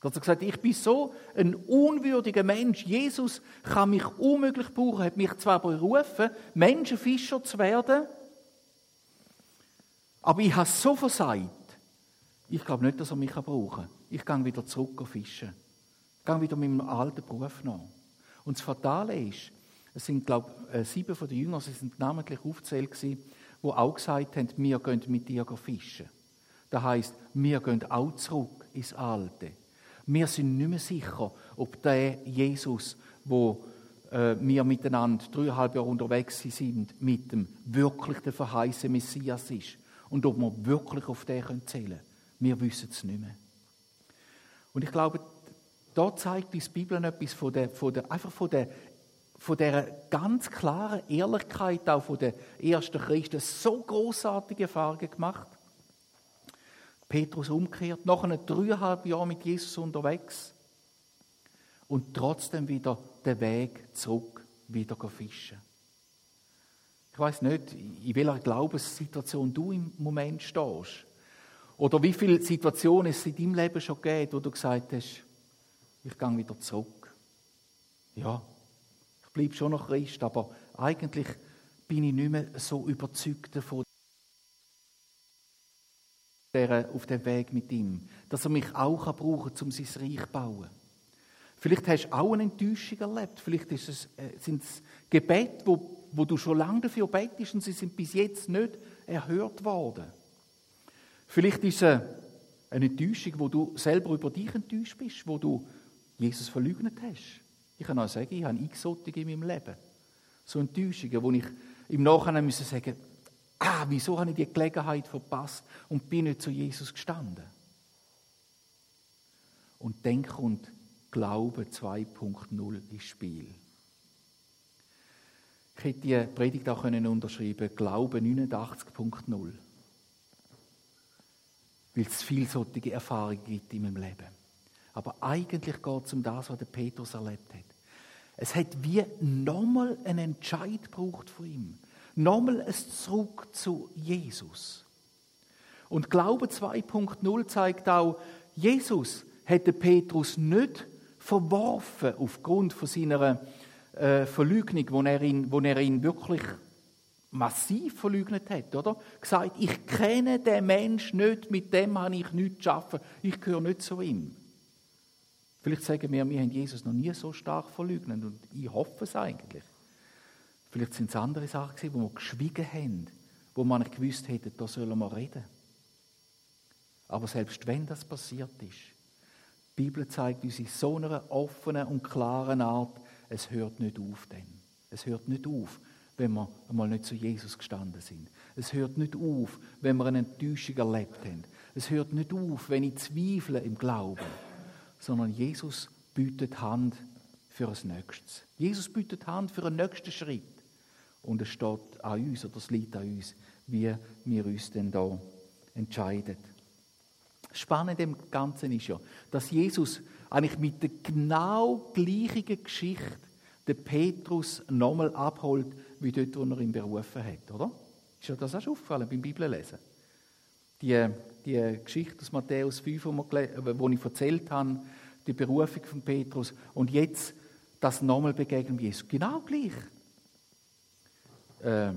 Er hat gesagt, ich bin so ein unwürdiger Mensch. Jesus kann mich unmöglich brauchen, hat mich zwar berufen, Menschenfischer zu werden, aber ich habe so versagt. Ich glaube nicht, dass er mich brauchen kann. Ich gehe wieder zurück fischen. Ich gehe wieder meinem alten Beruf nach. Und das Fatale ist, es sind, glaube ich, äh, sieben von den Jüngern, sie sind namentlich aufgezählt gewesen, die auch gesagt haben, wir gehen mit dir fischen. Das heißt, wir gehen auch zurück ins Alte. Wir sind nicht mehr sicher, ob der Jesus, wo äh, wir miteinander dreieinhalb Jahre unterwegs sind, mit dem wirklich der verheißene Messias ist und ob wir wirklich auf den zählen können. Wir wissen es nicht mehr. Und ich glaube, da zeigt uns die Bibel etwas von der, von der, einfach von der, von der ganz klaren Ehrlichkeit auch von den ersten Christen so großartige Erfahrungen gemacht. Petrus umkehrt, nach einem dreieinhalb Jahren mit Jesus unterwegs und trotzdem wieder den Weg zurück wieder fischen. Ich weiß nicht, in welcher Glaubenssituation du im Moment stehst. Oder wie viele Situationen es in deinem Leben schon gibt, wo du gesagt hast, ich gehe wieder zurück. Ja, bleibe schon noch Christ, aber eigentlich bin ich nicht mehr so überzeugt davon, auf dem Weg mit ihm, dass er mich auch brauchen kann, um sein Reich zu bauen. Vielleicht hast du auch eine Enttäuschung erlebt. Vielleicht ist es, äh, sind es Gebete, wo, wo du schon lange dafür betest und sie sind bis jetzt nicht erhört worden. Vielleicht ist es eine Enttäuschung, wo du selber über dich enttäuscht bist, wo du Jesus verleugnet hast. Ich kann auch sagen, ich habe Exotik in meinem Leben. So Enttäuschungen, wo ich im Nachhinein müssen sagen, ah, wieso habe ich die Gelegenheit verpasst und bin nicht zu Jesus gestanden? Und dann kommt Glaube 2.0 ins Spiel. Ich hätte die Predigt auch unterschreiben können Glaube 89.0 weil es vielseitige Erfahrungen gibt in meinem Leben. Aber eigentlich geht es um das, was der Petrus erlebt hat. Es hat wie nochmal einen Entscheid gebraucht von ihm. Nochmal ein Zurück zu Jesus. Und Glaube 2.0 zeigt auch, Jesus hätte Petrus nicht verworfen aufgrund von seiner äh, Verleugnung, wo er ihn, wo er ihn wirklich massiv verleugnet hat, oder? Gesagt, ich kenne den Mensch nicht, mit dem habe ich nichts zu schaffen, ich gehöre nicht zu ihm. Vielleicht sagen wir, wir haben Jesus noch nie so stark verleugnet und ich hoffe es eigentlich. Vielleicht sind es andere Sachen gewesen, wo wir geschwiegen haben, wo man nicht gewusst hätte, da sollen wir reden. Aber selbst wenn das passiert ist, die Bibel zeigt uns in so einer offenen und klaren Art, es hört nicht auf denn. Es hört nicht auf, wenn wir einmal nicht zu Jesus gestanden sind. Es hört nicht auf, wenn wir eine Enttäuschung erlebt haben. Es hört nicht auf, wenn ich zweifle im Glauben. Sondern Jesus bietet Hand für ein Nächstes. Jesus bietet Hand für einen nächsten Schritt. Und es steht an uns, oder es liegt an uns, wie wir uns denn da entscheiden. Spannend im Ganzen ist ja, dass Jesus eigentlich mit der genau gleichen Geschichte den Petrus nochmal abholt, wie dort, wo er ihn berufen hat, oder? Ist dir das auch schon aufgefallen beim Bibellesen? Die, die Geschichte aus Matthäus 5, wo ich erzählt habe, die Berufung von Petrus und jetzt das nochmal begegnen Jesus. Genau gleich. Äh,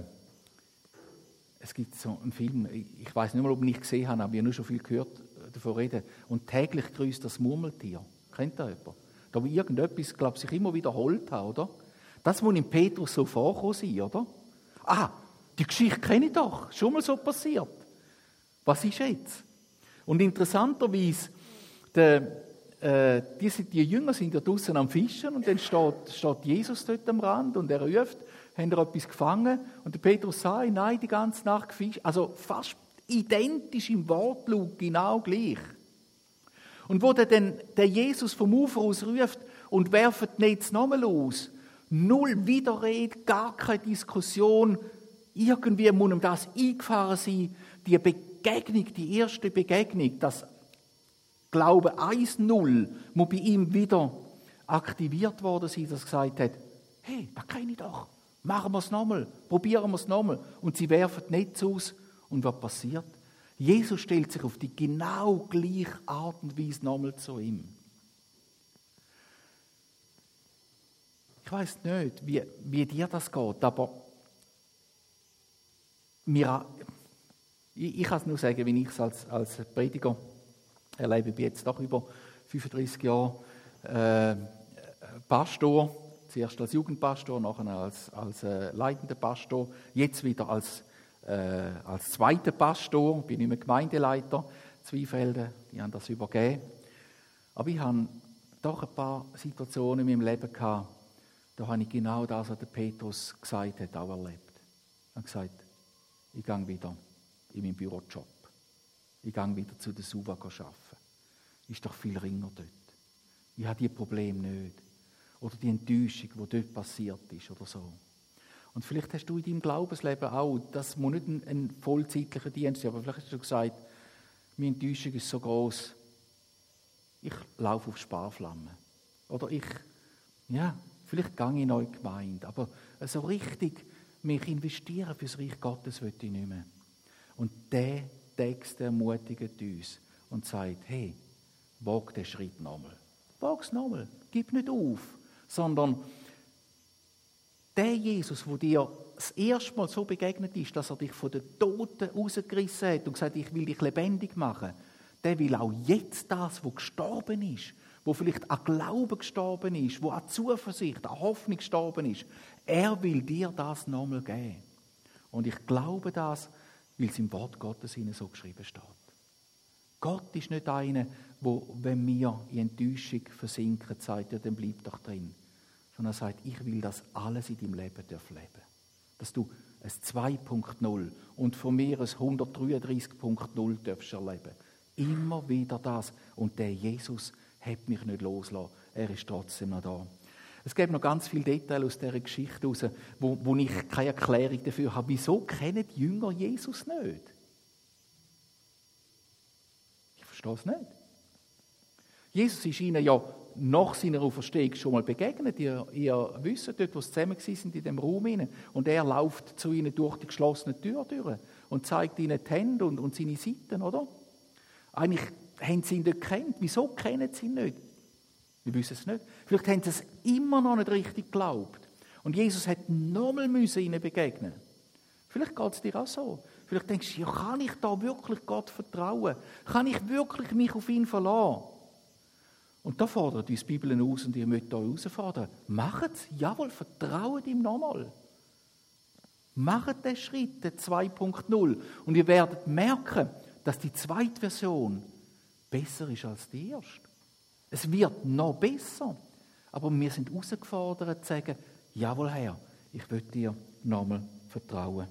es gibt so einen Film, ich weiß nicht mal, ob ich ihn gesehen habe, aber ich habe nur schon viel gehört davon reden. Und täglich grüßt das Murmeltier. Kennt ihr jemand? Da wo irgendetwas, glaube ich, sich immer wiederholt hat, oder? Das muss in Petrus so vorkommen sein, oder? Ah, die Geschichte kenne ich doch. Schon mal so passiert. Was ist jetzt? Und interessanterweise, der, äh, die, die Jünger sind ja draußen am Fischen und dann steht, steht Jesus dort am Rand und er ruft, haben ihr etwas gefangen? Und der Petrus sagt, nein, die ganze Nacht gefischt. Also fast identisch im Wortlaut, genau gleich. Und wo der, dann, der Jesus vom Ufer aus ruft und werft Netz nochmal aus, null Widerrede, gar keine Diskussion, irgendwie muss ihm das eingefahren sein, die Begegnung, die erste Begegnung, das Glaube 1-0 muss bei ihm wieder aktiviert worden sein, dass er gesagt hat, hey, das kenne ich doch, machen wir es nochmal, probieren wir es nochmal. Und sie werfen Netz aus und was passiert? Jesus stellt sich auf die genau gleiche Art und Weise nochmal zu ihm. Ich weiß nicht, wie, wie dir das geht, aber mir, ich, ich kann es nur sagen, wie ich es als, als Prediger erlebe. Ich jetzt doch über 35 Jahre äh, Pastor, zuerst als Jugendpastor, nachher als, als äh, leitender Pastor, jetzt wieder als, äh, als zweiter Pastor, bin ich mehr Gemeindeleiter, Zweifelden, die haben das übergeben. Aber ich habe doch ein paar Situationen in meinem Leben gehabt, da habe ich genau das, was der Petrus gesagt hat, auch erlebt. Er hat gesagt, ich gehe wieder in meinen Bürojob. Ich gehe wieder zu der Suva arbeiten. Ist doch viel ringer dort. Ich habe diese Probleme nicht. Oder die Enttäuschung, die dort passiert ist oder so. Und vielleicht hast du in deinem Glaubensleben auch, das muss nicht ein, ein vollzeitlicher Dienst sein, aber vielleicht hast du gesagt, meine Enttäuschung ist so groß, ich laufe auf Sparflammen. Oder ich, ja, vielleicht gehe ich in eure Gemeinde, aber so richtig mich investieren fürs Reich Gottes will ich nicht mehr. Und der Text ermutigt uns und sagt, hey, wag den Schritt nochmal. Wag es nochmal. Gib nicht auf, sondern der Jesus, wo dir das erste Mal so begegnet ist, dass er dich von den Toten rausgerissen hat und gesagt, ich will dich lebendig machen, der will auch jetzt das, wo gestorben ist, wo vielleicht an Glauben gestorben ist, wo an Zuversicht, an Hoffnung gestorben ist, er will dir das nochmal geben. Und ich glaube das, weil es im Wort Gottes so geschrieben steht. Gott ist nicht einer, wo, wenn wir in Enttäuschung versinken, sagt, ja, dann bleib doch drin. Sondern er sagt, ich will das alles in deinem Leben leben. Dass du ein 2.0 und von mir ein 133.0 darfst erleben. Immer wieder das. Und der Jesus hat mich nicht losgelassen. Er ist trotzdem noch da. Es gibt noch ganz viele Details aus dieser Geschichte raus, wo, wo ich keine Erklärung dafür habe. Wieso kennen die Jünger Jesus nicht? Ich verstehe es nicht. Jesus ist ihnen ja nach seiner Auferstehung schon mal begegnet. Ihr, ihr wisst dort, wo sie zusammen sind in dem Raum. Und er läuft zu ihnen durch die geschlossene Tür durch und zeigt ihnen die Hände und, und seine Seiten, oder? Eigentlich haben sie ihn nicht gekannt. Wieso kennen sie ihn nicht? Wir wissen es nicht. Vielleicht haben sie es immer noch nicht richtig geglaubt. Und Jesus hat nochmal ihnen begegnen. Vielleicht geht es dir auch so. Vielleicht denkst du, ja, kann ich da wirklich Gott vertrauen? Kann ich wirklich mich auf ihn verlassen? Und da fordert uns die Bibel aus und ihr möchtet euch herausfordern. Macht es, jawohl, vertraut ihm nochmal. Macht den Schritt, den 2.0. Und ihr werdet merken, dass die zweite Version besser ist als die erste. Es wird noch besser. Aber wir sind herausgefordert zu sagen, jawohl Herr, ich will dir nochmal vertrauen.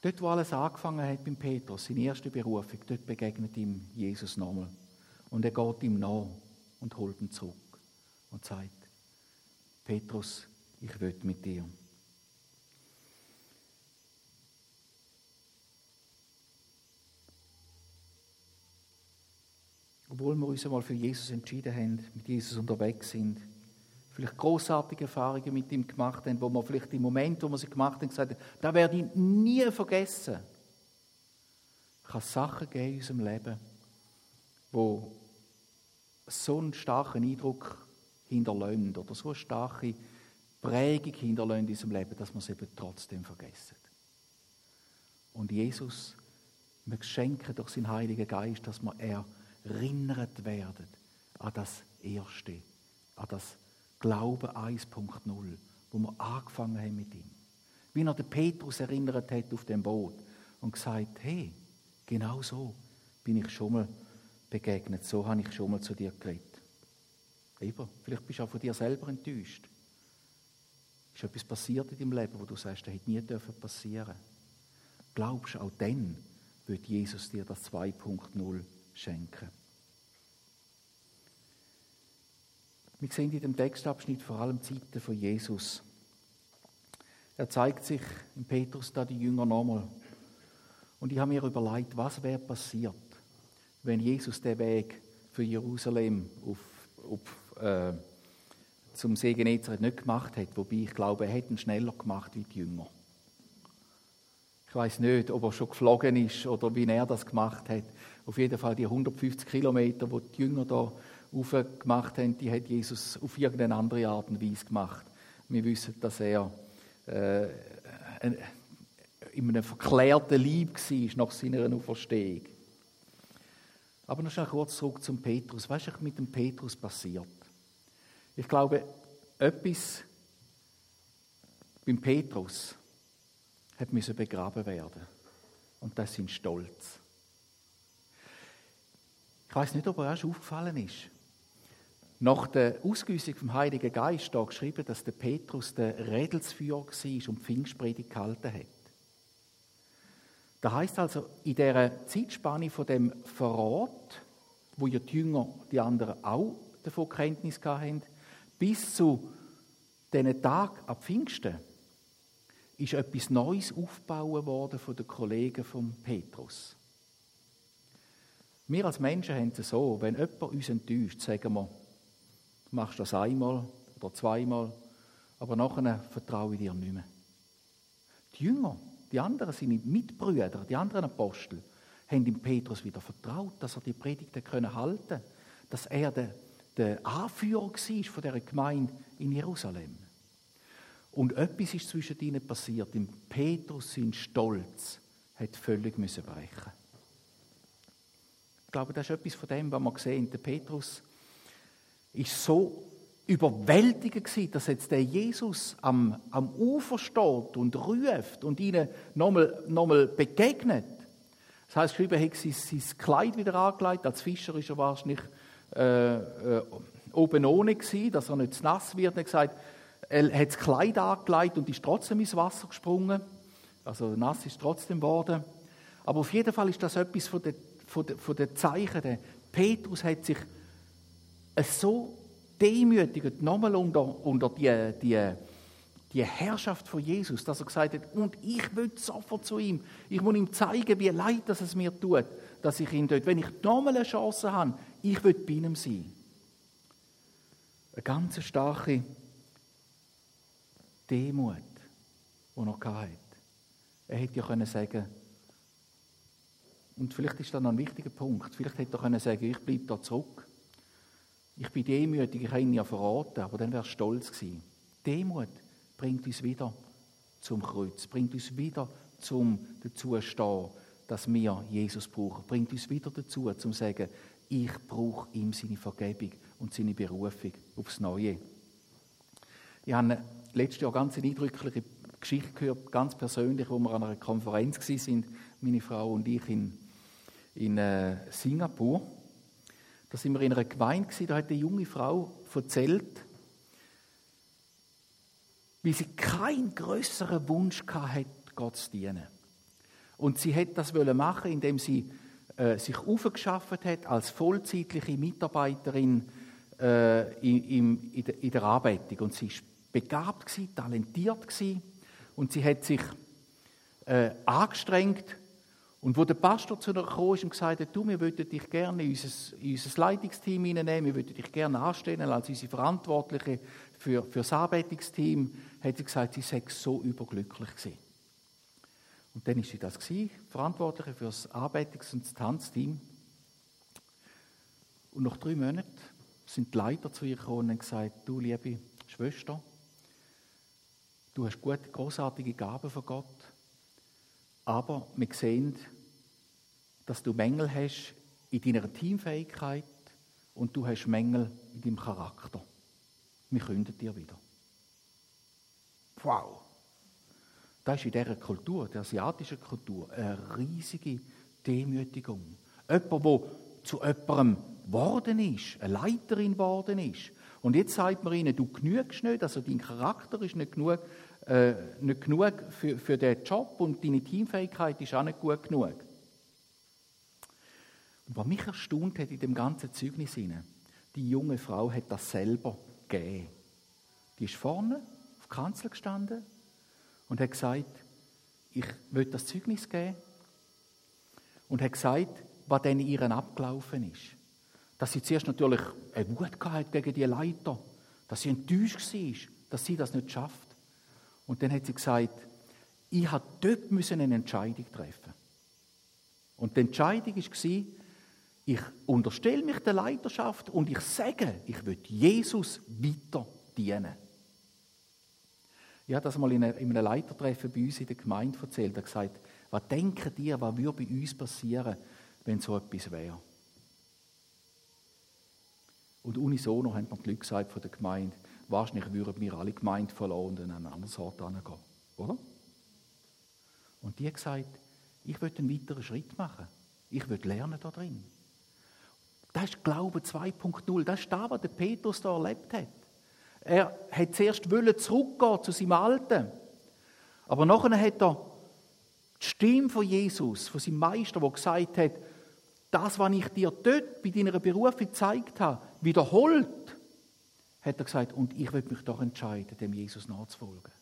Dort, wo alles angefangen hat beim Petrus, seine erste Berufung, dort begegnet ihm Jesus nochmal. Und er geht ihm nach und holt ihn zurück und sagt, Petrus, ich will mit dir. obwohl wir uns einmal für Jesus entschieden haben, mit Jesus unterwegs sind, vielleicht großartige Erfahrungen mit ihm gemacht haben, wo wir vielleicht im Moment, wo wir sie gemacht haben, gesagt haben, da werde ich nie vergessen. Es kann Sachen geben in unserem Leben, wo so einen starken Eindruck hinterlassen oder so eine starke Prägung hinterlassen in unserem Leben, dass wir es eben trotzdem vergessen. Und Jesus, wir schenken durch seinen Heiligen Geist, dass wir erinnert werden an das Erste, an das Glauben 1.0, wo wir angefangen haben mit ihm. Wie er den Petrus erinnert hat auf dem Boot und gesagt, hey, genau so bin ich schon mal begegnet, so habe ich schon mal zu dir geredet. Lieber, vielleicht bist du auch von dir selber enttäuscht. Ist etwas passiert in deinem Leben, wo du sagst, das hätte nie passieren dürfen Glaubst du, auch dann wird Jesus dir das 2.0 schenken. Wir sehen in dem Textabschnitt vor allem Zeiten von Jesus. Er zeigt sich in Petrus da die Jünger nochmal. Und ich habe mir überlegt, was wäre passiert, wenn Jesus den Weg für Jerusalem auf, auf, äh, zum See Genezareth nicht gemacht hätte. Wobei ich glaube, er hätte ihn schneller gemacht wie die Jünger. Ich weiß nicht, ob er schon geflogen ist oder wie er das gemacht hat. Auf jeden Fall die 150 Kilometer, die die Jünger da gemacht haben, die hat Jesus auf irgendeine andere Art und Weise gemacht. Wir wissen, dass er äh, in einem verklärten Lieb war nach seiner Auferstehung. Aber noch schnell kurz zurück zum Petrus. Was ist mit dem Petrus passiert? Ich glaube, etwas beim Petrus hat müssen begraben werden. Und das sind Stolz. Ich weiß nicht, ob er erst aufgefallen ist. Nach der Ausgüssung vom Heiligen Geist steht geschrieben, dass der Petrus der Redelsführer war und Pfingstpredigt gehalten hat. Da heißt also, in der Zeitspanne von dem Verrat, wo ja die Jünger, die anderen auch davon Kenntnis hatten, bis zu diesen Tag ab Pfingsten, ist etwas Neues aufgebaut worden von den Kollegen von Petrus. Wir als Menschen haben es so, wenn jemand uns enttäuscht, sagen wir, Du machst das einmal oder zweimal, aber nachher vertraue ich dir nicht mehr. Die Jünger, die anderen sind Mitbrüder, die anderen Apostel, haben dem Petrus wieder vertraut, dass er die Predigten können halten dass er der, der Anführer war von dieser Gemeinde in Jerusalem. Und etwas ist zwischen ihnen passiert. Im Petrus sein Stolz hat völlig müssen brechen. Ich glaube, das ist etwas von dem, was wir sehen. Der Petrus ist so überwältigend gewesen, dass jetzt der Jesus am, am Ufer steht und ruft und ihnen nochmal, nochmal begegnet. Das heißt, geschrieben, er hat sein, sein Kleid wieder angelegt. Als Fischer ist er wahrscheinlich äh, äh, oben ohne gewesen, dass er nicht zu nass wird. Er hat gesagt, er hat das Kleid angelegt und ist trotzdem ins Wasser gesprungen. Also nass ist trotzdem geworden. Aber auf jeden Fall ist das etwas von den, von den, von den Zeichen. Der Petrus hat sich so demütigend nochmal unter, unter die, die, die Herrschaft von Jesus, dass er gesagt hat, und ich will sofort zu ihm. Ich muss ihm zeigen, wie leid dass es mir tut, dass ich ihn dort, wenn ich nochmal eine Chance habe, ich will bei ihm sein. Eine ganz starke Demut, die er hatte. Er hätte ja können sagen und vielleicht ist das noch ein wichtiger Punkt, vielleicht hätte er können sagen, ich bleibe da zurück. Ich bin demütig, ich habe ihn ja verraten, aber dann wäre er stolz gewesen. Demut bringt uns wieder zum Kreuz, bringt uns wieder zum dazu stehen, dass wir Jesus brauchen, bringt uns wieder dazu, zum sagen, ich brauche ihm seine Vergebung und seine Berufung aufs Neue. Ich habe letztes Jahr ganz eine eindrückliche Geschichte gehört, ganz persönlich, wo wir an einer Konferenz sind, meine Frau und ich in, in äh, Singapur. Da sind wir in einer Gemeinde, da hat eine junge Frau erzählt, wie sie keinen größeren Wunsch hatte, Gott zu dienen. Und sie hat das machen, indem sie äh, sich aufgeschafft hat als vollzeitliche Mitarbeiterin äh, in, in, der, in der Arbeitung. Und sie war begabt, gewesen, talentiert gewesen, und sie hat sich äh, angestrengt und wo der Pastor zu ihr kam und gesagt hat, du, wir würden dich gerne in unser, in unser Leitungsteam hineinnehmen, wir würden dich gerne anstellen als unsere Verantwortliche für, für das Arbeitungsteam, hat sie gesagt, sie sei so überglücklich gewesen. Und dann war sie das gewesen, Verantwortliche für das Arbeitungs- und das Tanzteam. Und nach drei Monaten sind die Leiter zu ihr gekommen und haben gesagt, du, liebe Schwester, Du hast gute, großartige Gaben von Gott, aber wir sehen, dass du Mängel hast in deiner Teamfähigkeit und du hast Mängel in deinem Charakter. Wir künden dir wieder. Wow! Das ist in dieser Kultur, der asiatischen Kultur, eine riesige Demütigung. Jemand, der zu jemandem geworden ist, eine Leiterin geworden ist. Und jetzt sagt man ihnen, du genügst nicht, also dein Charakter ist nicht genug, äh, nicht genug für, für den Job und deine Teamfähigkeit ist auch nicht gut genug. Und was mich erstaunt hat in dem ganzen Zeugnis, die junge Frau hat das selber gegeben. Die ist vorne auf der Kanzel gestanden und hat gesagt, ich will das Zeugnis geben. Und hat gesagt, was denn ihren abgelaufen ist. Dass sie zuerst natürlich eine Wut hatte gegen die Leiter, dass sie enttäuscht war, dass sie das nicht schafft. Und dann hat sie gesagt, ich habe dort eine Entscheidung treffen. Und die Entscheidung war, ich unterstelle mich der Leiterschaft und ich sage, ich will Jesus weiter dienen. Ich habe das mal in einem Leitertreffen bei uns in der Gemeinde erzählt. Er hat gesagt, was denken ihr, was würde bei uns passieren, wenn so etwas wäre? Und unisono haben die Leute gesagt von der Gemeinde, wahrscheinlich würden wir alle Gemeinde verloren und an einen anderen Ort gehen. Oder? Und die haben gesagt, ich will einen weiteren Schritt machen. Ich will lernen da drin. Das ist Glaube 2.0. Das ist das, was der Petrus da erlebt hat. Er hat zuerst zurückgehen zu seinem Alten. Aber nachher hat er die Stimme von Jesus, von seinem Meister, der gesagt hat, das, was ich dir dort bei deiner Berufung gezeigt habe, wiederholt, hat er gesagt, und ich will mich doch entscheiden, dem Jesus nachzufolgen.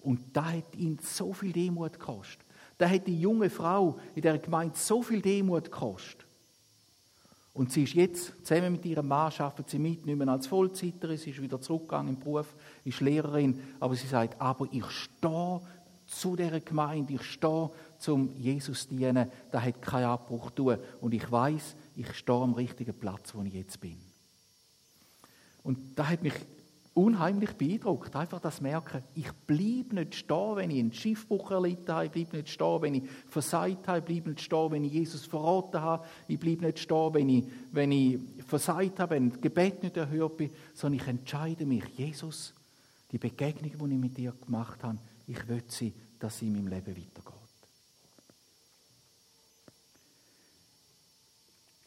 Und da hat ihn so viel Demut gekostet. Da hat die junge Frau in der Gemeinde so viel Demut gekostet. Und sie ist jetzt zusammen mit ihrem Mann, arbeitet sie mit, nicht mehr als Vollzeiterin, sie ist wieder zurückgegangen im Beruf, ist Lehrerin, aber sie sagt, aber ich stehe zu dieser Gemeinde, ich stehe zum Jesus dienen, da hat keinen Abbruch tun. Und ich weiß, ich stehe am richtigen Platz, wo ich jetzt bin. Und da hat mich unheimlich beeindruckt. Einfach das Merken, ich bleibe nicht stehen, wenn ich einen Schiffbruch erlitten habe, ich bleibe nicht stehen, wenn ich versagt habe, ich bleibe nicht stehen, wenn ich Jesus verraten habe, ich bleibe nicht stehen, wenn ich, wenn ich versagt habe, wenn das Gebet nicht erhört bin, sondern ich entscheide mich, Jesus, die Begegnung, die ich mit dir gemacht habe, ich will sie, dass sie in meinem Leben weitergeht.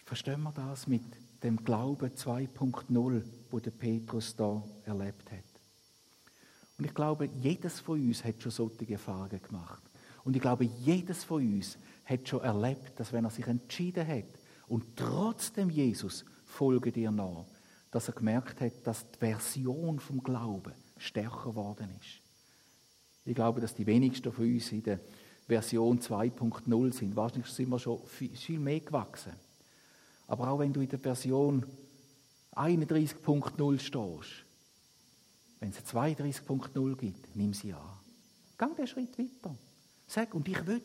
Verstehen wir das mit dem Glauben 2.0, wo der Petrus da erlebt hat. Und ich glaube, jedes von uns hat schon solche Erfahrungen gemacht. Und ich glaube, jedes von uns hat schon erlebt, dass wenn er sich entschieden hat und trotzdem Jesus folge dir nach, dass er gemerkt hat, dass die Version vom Glauben stärker geworden ist. Ich glaube, dass die wenigsten von uns in der Version 2.0 sind. Wahrscheinlich sind wir schon viel mehr gewachsen. Aber auch wenn du in der Version 31.0 stehst, wenn es 32.0 gibt, nimm sie an. Gang den Schritt weiter. Sag, und ich will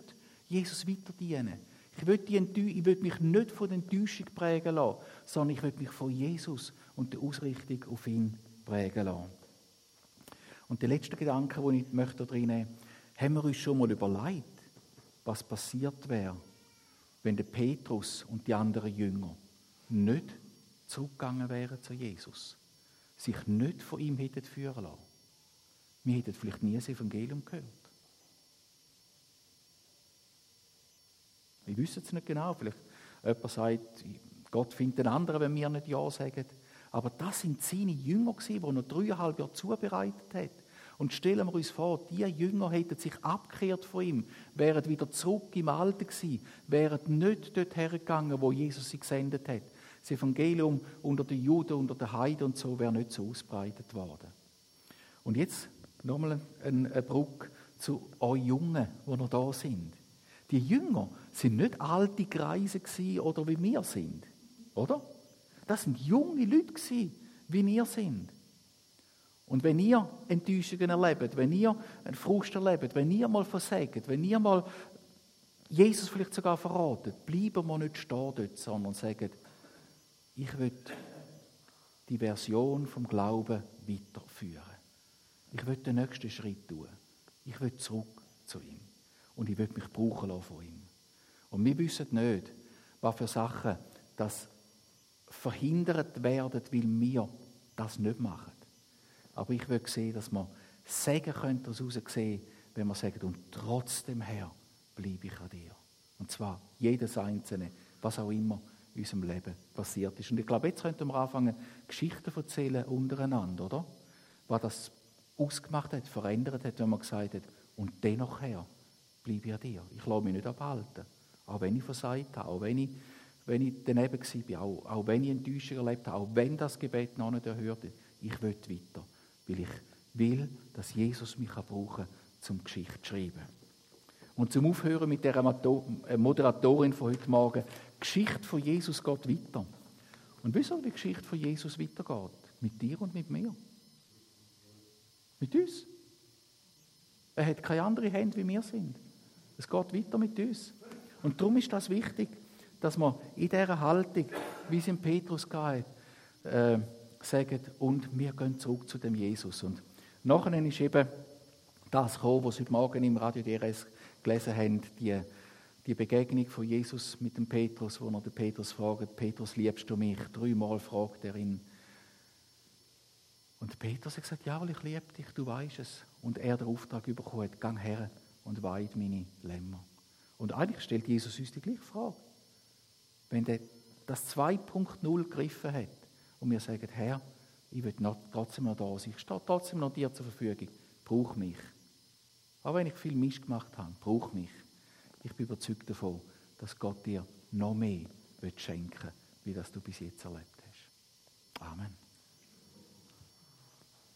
Jesus weiter dienen. Ich will, die ich will mich nicht von der Enttäuschung prägen lassen, sondern ich will mich von Jesus und der Ausrichtung auf ihn prägen lassen. Und der letzte Gedanke, den ich möchte drin möchte, haben wir uns schon mal überlegt, was passiert wäre, wenn der Petrus und die anderen Jünger nicht zurückgegangen wären zu Jesus, sich nicht von ihm hätten führen lassen. Wir hätten vielleicht nie das Evangelium gehört. Wir wissen es nicht genau. Vielleicht jemand sagt, Gott findet einen anderen, wenn wir nicht Ja sagen. Aber das sind seine Jünger die noch dreieinhalb Jahre zubereitet hat. Und stellen wir uns vor, die Jünger hätten sich abgekehrt von ihm, wären wieder zurück im Alten gewesen, wären nicht dort hergegangen, wo Jesus sie gesendet hat. Das Evangelium unter den Juden, unter den Heiden und so wäre nicht so ausbreitet worden. Und jetzt nochmal eine Brücke zu euch Jungen, die noch da sind. Die Jünger sind nicht alte Kreise oder wie wir sind, oder? Das sind junge Leute wie wir sind. Und wenn ihr Enttäuschungen erlebt, wenn ihr einen Frust erlebt, wenn ihr mal versagt, wenn ihr mal Jesus vielleicht sogar verratet, bleiben wir nicht stehen dort, sondern sagen, ich will die Version vom Glauben weiterführen. Ich will den nächsten Schritt tun. Ich will zurück zu ihm. Und ich will mich brauchen lassen von ihm. Und wir wissen nicht, was für Sachen das verhindert werden, weil wir das nicht machen. Aber ich will sehen, dass wir Segen können daraus sehen, wenn wir sagen, und trotzdem, Herr, bleibe ich an dir. Und zwar jedes Einzelne, was auch immer in unserem Leben passiert ist. Und ich glaube, jetzt könnten wir anfangen, Geschichten erzählen untereinander, oder? Was das ausgemacht hat, verändert hat, wenn man gesagt hat, und dennoch, Herr, bleibe ich an dir. Ich lasse mich nicht abhalten. Auch wenn ich versagt habe, auch wenn ich, wenn ich daneben war, auch, auch wenn ich Enttäuschung erlebt habe, auch wenn das Gebet noch nicht erhört ist. Ich will weiter, weil ich will, dass Jesus mich brauchen kann, zum Geschichte zu schreiben. Und zum Aufhören mit der äh, Moderatorin von heute Morgen, die Geschichte von Jesus geht weiter. Und wieso die Geschichte von Jesus weitergeht? Mit dir und mit mir. Mit uns. Er hat keine andere Hände, wie wir sind. Es geht weiter mit uns. Und darum ist das wichtig, dass wir in dieser Haltung, wie es in Petrus geht, äh, sagen, und wir gehen zurück zu dem Jesus. Und nachher ist eben das gekommen, was heute Morgen im Radio DRS gelesen haben, die, die Begegnung von Jesus mit dem Petrus, wo er den Petrus fragt, Petrus, liebst du mich? Dreimal fragt er ihn. Und Petrus hat gesagt, jawohl, ich liebe dich, du weißt es. Und er den Auftrag bekommen hat, gang her und weid meine Lämmer. Und eigentlich stellt Jesus uns die gleiche Frage. Wenn der das 2.0 gegriffen hat und wir sagen, Herr, ich will noch, trotzdem noch da sein, ich stehe trotzdem noch dir zur Verfügung, brauch mich. Auch wenn ich viel Mist gemacht habe, brauch mich. Ich bin überzeugt davon, dass Gott dir noch mehr schenken will, wie das du bis jetzt erlebt hast. Amen.